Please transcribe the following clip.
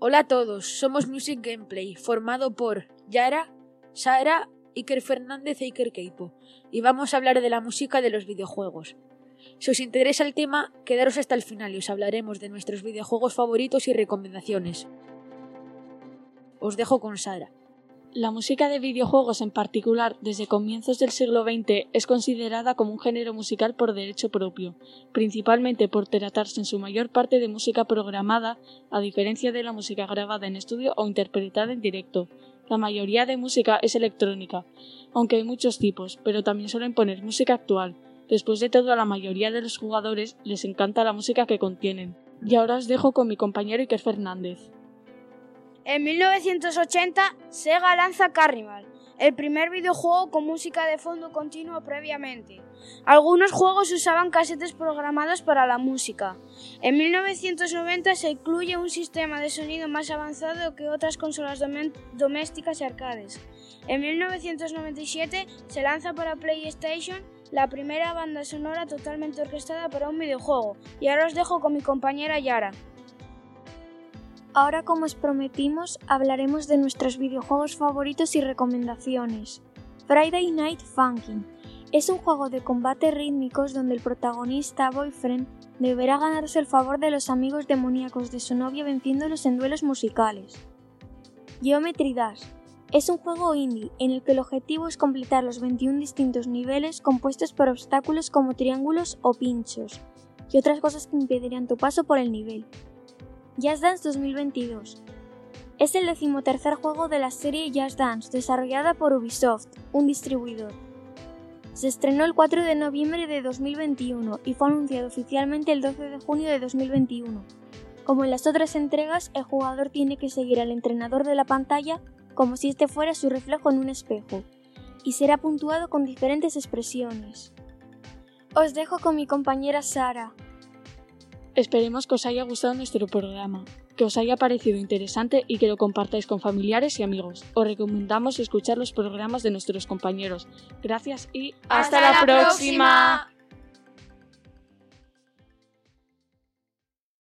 Hola a todos, somos Music Gameplay, formado por Yara, Sara, Iker Fernández e Iker Keipo, y vamos a hablar de la música de los videojuegos. Si os interesa el tema, quedaros hasta el final y os hablaremos de nuestros videojuegos favoritos y recomendaciones. Os dejo con Sara. La música de videojuegos en particular, desde comienzos del siglo XX, es considerada como un género musical por derecho propio, principalmente por tratarse en su mayor parte de música programada, a diferencia de la música grabada en estudio o interpretada en directo. La mayoría de música es electrónica, aunque hay muchos tipos, pero también suelen poner música actual. Después de todo, a la mayoría de los jugadores les encanta la música que contienen. Y ahora os dejo con mi compañero Iker Fernández. En 1980, Sega lanza Carnival, el primer videojuego con música de fondo continua previamente. Algunos juegos usaban casetes programados para la música. En 1990 se incluye un sistema de sonido más avanzado que otras consolas domésticas y arcades. En 1997 se lanza para PlayStation la primera banda sonora totalmente orquestada para un videojuego. Y ahora os dejo con mi compañera Yara. Ahora, como os prometimos, hablaremos de nuestros videojuegos favoritos y recomendaciones. Friday Night Funkin' es un juego de combate rítmicos donde el protagonista, Boyfriend, deberá ganarse el favor de los amigos demoníacos de su novia venciéndolos en duelos musicales. Geometry Dash es un juego indie en el que el objetivo es completar los 21 distintos niveles compuestos por obstáculos como triángulos o pinchos y otras cosas que impedirían tu paso por el nivel. Just Dance 2022. Es el decimotercer juego de la serie Just Dance, desarrollada por Ubisoft, un distribuidor. Se estrenó el 4 de noviembre de 2021 y fue anunciado oficialmente el 12 de junio de 2021. Como en las otras entregas, el jugador tiene que seguir al entrenador de la pantalla como si este fuera su reflejo en un espejo, y será puntuado con diferentes expresiones. Os dejo con mi compañera Sara, Esperemos que os haya gustado nuestro programa, que os haya parecido interesante y que lo compartáis con familiares y amigos. Os recomendamos escuchar los programas de nuestros compañeros. Gracias y hasta, la, próxima.